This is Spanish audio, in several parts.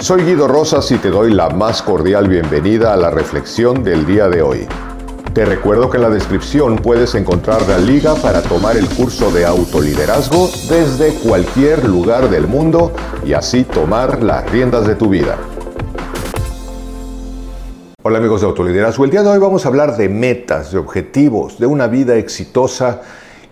Soy Guido Rosas y te doy la más cordial bienvenida a la reflexión del día de hoy. Te recuerdo que en la descripción puedes encontrar la liga para tomar el curso de autoliderazgo desde cualquier lugar del mundo y así tomar las riendas de tu vida. Hola amigos de Autoliderazgo, el día de hoy vamos a hablar de metas, de objetivos, de una vida exitosa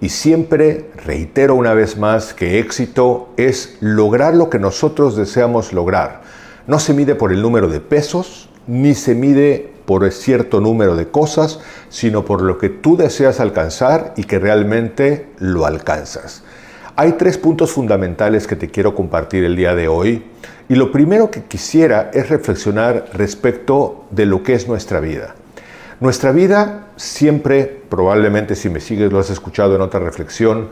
y siempre reitero una vez más que éxito es lograr lo que nosotros deseamos lograr no se mide por el número de pesos, ni se mide por cierto número de cosas, sino por lo que tú deseas alcanzar y que realmente lo alcanzas. Hay tres puntos fundamentales que te quiero compartir el día de hoy y lo primero que quisiera es reflexionar respecto de lo que es nuestra vida. Nuestra vida siempre, probablemente si me sigues lo has escuchado en otra reflexión,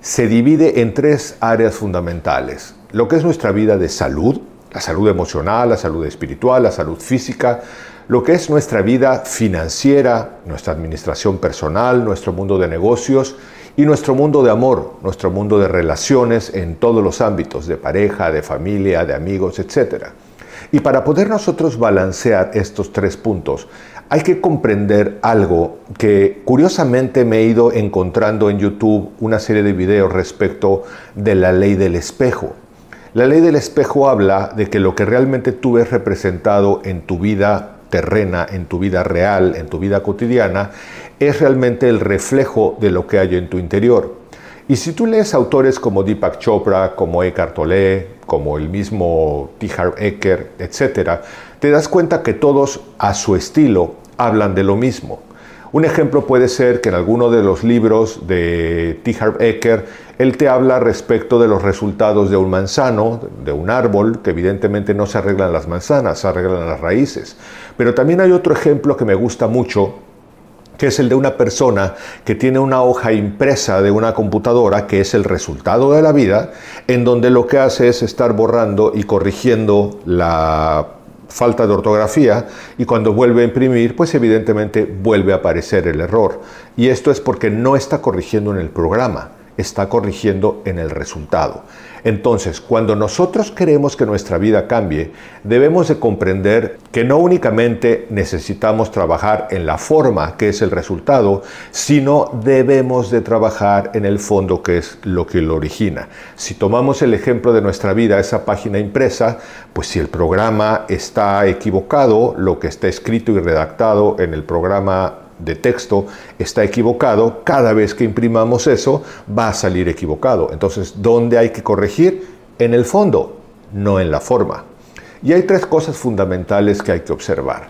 se divide en tres áreas fundamentales. Lo que es nuestra vida de salud, la salud emocional, la salud espiritual, la salud física, lo que es nuestra vida financiera, nuestra administración personal, nuestro mundo de negocios y nuestro mundo de amor, nuestro mundo de relaciones en todos los ámbitos, de pareja, de familia, de amigos, etc. Y para poder nosotros balancear estos tres puntos, hay que comprender algo que curiosamente me he ido encontrando en YouTube una serie de videos respecto de la ley del espejo. La ley del espejo habla de que lo que realmente tú ves representado en tu vida terrena, en tu vida real, en tu vida cotidiana, es realmente el reflejo de lo que hay en tu interior. Y si tú lees autores como Deepak Chopra, como Eckhart Tolle, como el mismo T. Harv Eker, etc., te das cuenta que todos a su estilo hablan de lo mismo. Un ejemplo puede ser que en alguno de los libros de T. Harv Eker, él te habla respecto de los resultados de un manzano, de un árbol, que evidentemente no se arreglan las manzanas, se arreglan las raíces. Pero también hay otro ejemplo que me gusta mucho, que es el de una persona que tiene una hoja impresa de una computadora, que es el resultado de la vida, en donde lo que hace es estar borrando y corrigiendo la falta de ortografía y cuando vuelve a imprimir, pues evidentemente vuelve a aparecer el error. Y esto es porque no está corrigiendo en el programa, está corrigiendo en el resultado. Entonces, cuando nosotros queremos que nuestra vida cambie, debemos de comprender que no únicamente necesitamos trabajar en la forma, que es el resultado, sino debemos de trabajar en el fondo, que es lo que lo origina. Si tomamos el ejemplo de nuestra vida, esa página impresa, pues si el programa está equivocado, lo que está escrito y redactado en el programa de texto está equivocado, cada vez que imprimamos eso va a salir equivocado. Entonces, ¿dónde hay que corregir? En el fondo, no en la forma. Y hay tres cosas fundamentales que hay que observar.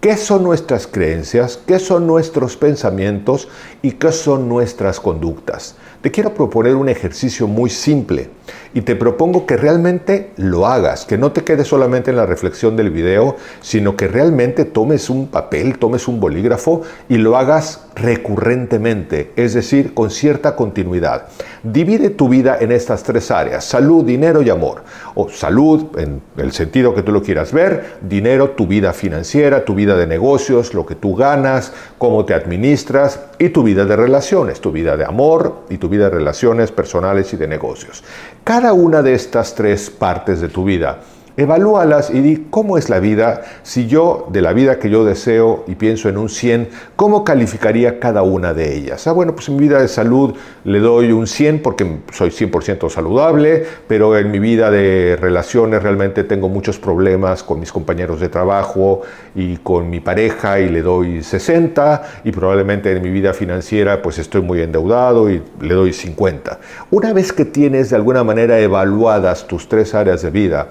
¿Qué son nuestras creencias? ¿Qué son nuestros pensamientos? ¿Y qué son nuestras conductas? Te quiero proponer un ejercicio muy simple y te propongo que realmente lo hagas, que no te quedes solamente en la reflexión del video, sino que realmente tomes un papel, tomes un bolígrafo y lo hagas recurrentemente, es decir, con cierta continuidad. Divide tu vida en estas tres áreas, salud, dinero y amor. O salud, en el sentido que tú lo quieras ver, dinero, tu vida financiera, tu vida de negocios, lo que tú ganas, cómo te administras y tu vida de relaciones, tu vida de amor y tu vida de relaciones personales y de negocios. Cada una de estas tres partes de tu vida Evalúalas y di cómo es la vida, si yo, de la vida que yo deseo y pienso en un 100, ¿cómo calificaría cada una de ellas? Ah, bueno, pues en mi vida de salud le doy un 100 porque soy 100% saludable, pero en mi vida de relaciones realmente tengo muchos problemas con mis compañeros de trabajo y con mi pareja y le doy 60 y probablemente en mi vida financiera pues estoy muy endeudado y le doy 50. Una vez que tienes de alguna manera evaluadas tus tres áreas de vida,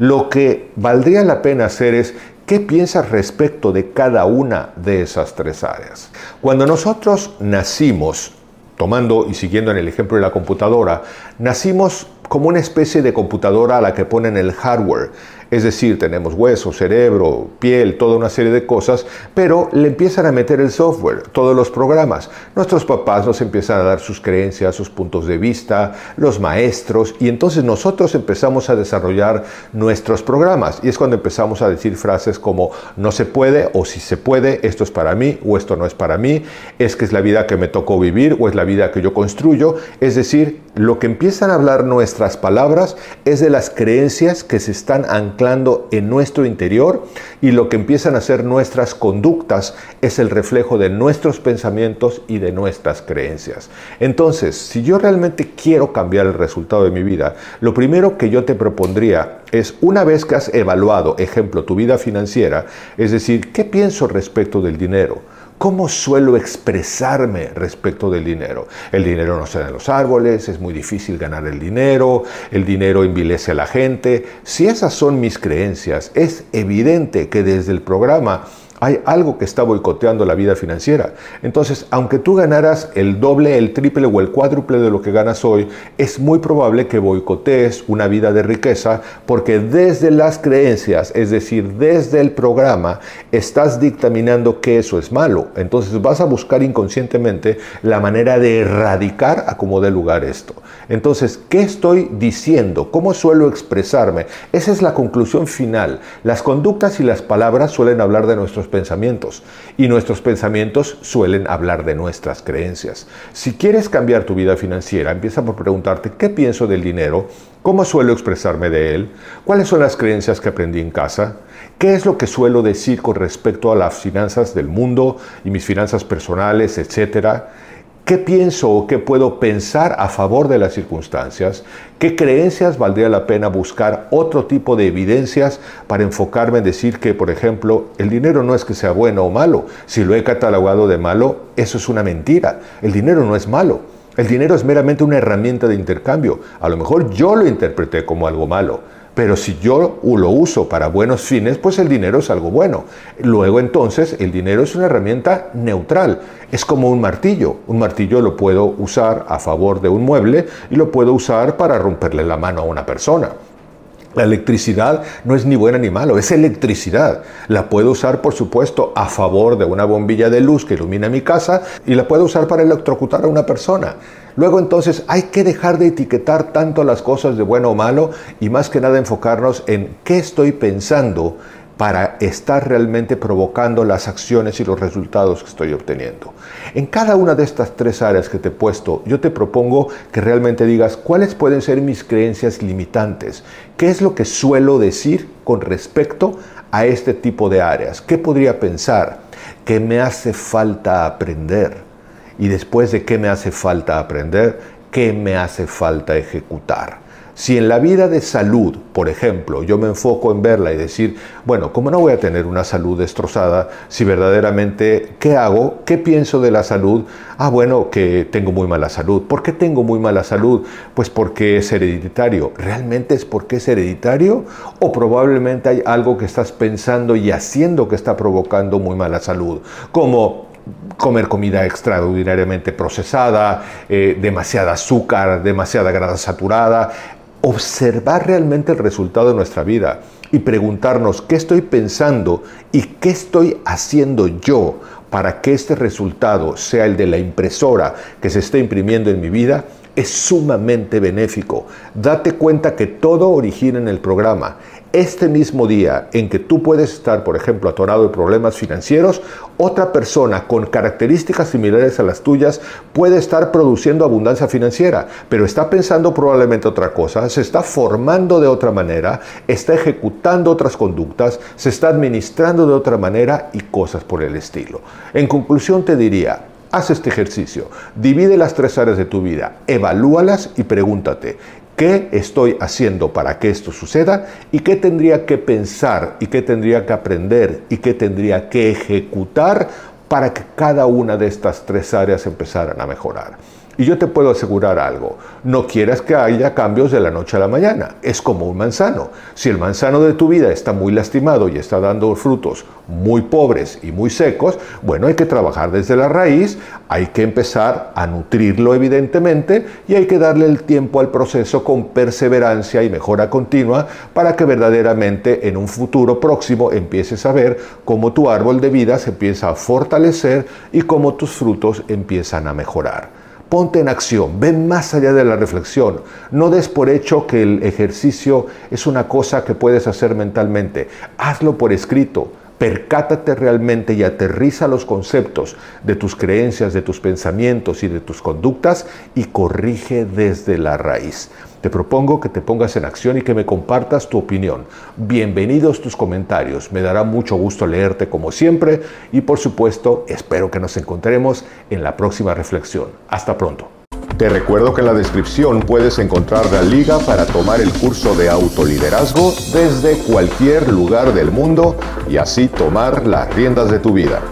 lo que valdría la pena hacer es ¿Qué piensas respecto de cada una de esas tres áreas? Cuando nosotros nacimos, tomando y siguiendo en el ejemplo de la computadora, nacimos como una especie de computadora a la que ponen el hardware. Es decir, tenemos hueso, cerebro, piel, toda una serie de cosas, pero le empiezan a meter el software, todos los programas. Nuestros papás nos empiezan a dar sus creencias, sus puntos de vista, los maestros, y entonces nosotros empezamos a desarrollar nuestros programas. Y es cuando empezamos a decir frases como no se puede o si se puede, esto es para mí o esto no es para mí, es que es la vida que me tocó vivir o es la vida que yo construyo. Es decir, lo que empiezan a hablar nuestras palabras es de las creencias que se están anclando en nuestro interior y lo que empiezan a ser nuestras conductas es el reflejo de nuestros pensamientos y de nuestras creencias. Entonces, si yo realmente quiero cambiar el resultado de mi vida, lo primero que yo te propondría es una vez que has evaluado, ejemplo, tu vida financiera, es decir, ¿qué pienso respecto del dinero? ¿Cómo suelo expresarme respecto del dinero? El dinero no se da en los árboles, es muy difícil ganar el dinero, el dinero envilece a la gente. Si esas son mis creencias, es evidente que desde el programa hay algo que está boicoteando la vida financiera. Entonces, aunque tú ganaras el doble, el triple o el cuádruple de lo que ganas hoy, es muy probable que boicotees una vida de riqueza porque desde las creencias, es decir, desde el programa, estás dictaminando que eso es malo. Entonces vas a buscar inconscientemente la manera de erradicar a como dé lugar esto. Entonces, ¿qué estoy diciendo? ¿Cómo suelo expresarme? Esa es la conclusión final. Las conductas y las palabras suelen hablar de nuestros pensamientos. Y nuestros pensamientos suelen hablar de nuestras creencias. Si quieres cambiar tu vida financiera, empieza por preguntarte qué pienso del dinero, cómo suelo expresarme de él, cuáles son las creencias que aprendí en casa, qué es lo que suelo decir con respecto a las finanzas del mundo y mis finanzas personales, etcétera ¿Qué pienso o qué puedo pensar a favor de las circunstancias? ¿Qué creencias valdría la pena buscar otro tipo de evidencias para enfocarme en decir que, por ejemplo, el dinero no es que sea bueno o malo? Si lo he catalogado de malo, eso es una mentira. El dinero no es malo. El dinero es meramente una herramienta de intercambio. A lo mejor yo lo interpreté como algo malo pero si yo lo uso para buenos fines, pues el dinero es algo bueno. Luego entonces el dinero es una herramienta neutral. Es como un martillo. Un martillo lo puedo usar a favor de un mueble y lo puedo usar para romperle la mano a una persona. La electricidad no es ni buena ni malo, es electricidad. La puedo usar, por supuesto, a favor de una bombilla de luz que ilumina mi casa y la puedo usar para electrocutar a una persona. Luego entonces hay que dejar de etiquetar tanto las cosas de bueno o malo y más que nada enfocarnos en qué estoy pensando para estar realmente provocando las acciones y los resultados que estoy obteniendo. En cada una de estas tres áreas que te he puesto, yo te propongo que realmente digas cuáles pueden ser mis creencias limitantes, qué es lo que suelo decir con respecto a este tipo de áreas, qué podría pensar, qué me hace falta aprender y después de qué me hace falta aprender, qué me hace falta ejecutar. Si en la vida de salud, por ejemplo, yo me enfoco en verla y decir, bueno, ¿cómo no voy a tener una salud destrozada si verdaderamente, ¿qué hago? ¿Qué pienso de la salud? Ah, bueno, que tengo muy mala salud. ¿Por qué tengo muy mala salud? Pues porque es hereditario. ¿Realmente es porque es hereditario? ¿O probablemente hay algo que estás pensando y haciendo que está provocando muy mala salud? Como comer comida extraordinariamente procesada, eh, demasiada azúcar, demasiada grasa saturada, observar realmente el resultado de nuestra vida y preguntarnos qué estoy pensando y qué estoy haciendo yo para que este resultado sea el de la impresora que se está imprimiendo en mi vida, es sumamente benéfico. Date cuenta que todo origina en el programa este mismo día en que tú puedes estar, por ejemplo, atorado de problemas financieros, otra persona con características similares a las tuyas puede estar produciendo abundancia financiera, pero está pensando probablemente otra cosa, se está formando de otra manera, está ejecutando otras conductas, se está administrando de otra manera y cosas por el estilo. En conclusión te diría, haz este ejercicio, divide las tres áreas de tu vida, evalúalas y pregúntate, ¿Qué estoy haciendo para que esto suceda? ¿Y qué tendría que pensar? ¿Y qué tendría que aprender? ¿Y qué tendría que ejecutar para que cada una de estas tres áreas empezaran a mejorar? Y yo te puedo asegurar algo, no quieras que haya cambios de la noche a la mañana, es como un manzano. Si el manzano de tu vida está muy lastimado y está dando frutos muy pobres y muy secos, bueno, hay que trabajar desde la raíz, hay que empezar a nutrirlo evidentemente y hay que darle el tiempo al proceso con perseverancia y mejora continua para que verdaderamente en un futuro próximo empieces a ver cómo tu árbol de vida se empieza a fortalecer y cómo tus frutos empiezan a mejorar. Ponte en acción, ven más allá de la reflexión. No des por hecho que el ejercicio es una cosa que puedes hacer mentalmente. Hazlo por escrito. Percátate realmente y aterriza los conceptos de tus creencias, de tus pensamientos y de tus conductas y corrige desde la raíz. Te propongo que te pongas en acción y que me compartas tu opinión. Bienvenidos tus comentarios. Me dará mucho gusto leerte como siempre y por supuesto espero que nos encontremos en la próxima reflexión. Hasta pronto. Te recuerdo que en la descripción puedes encontrar la liga para tomar el curso de autoliderazgo desde cualquier lugar del mundo y así tomar las riendas de tu vida.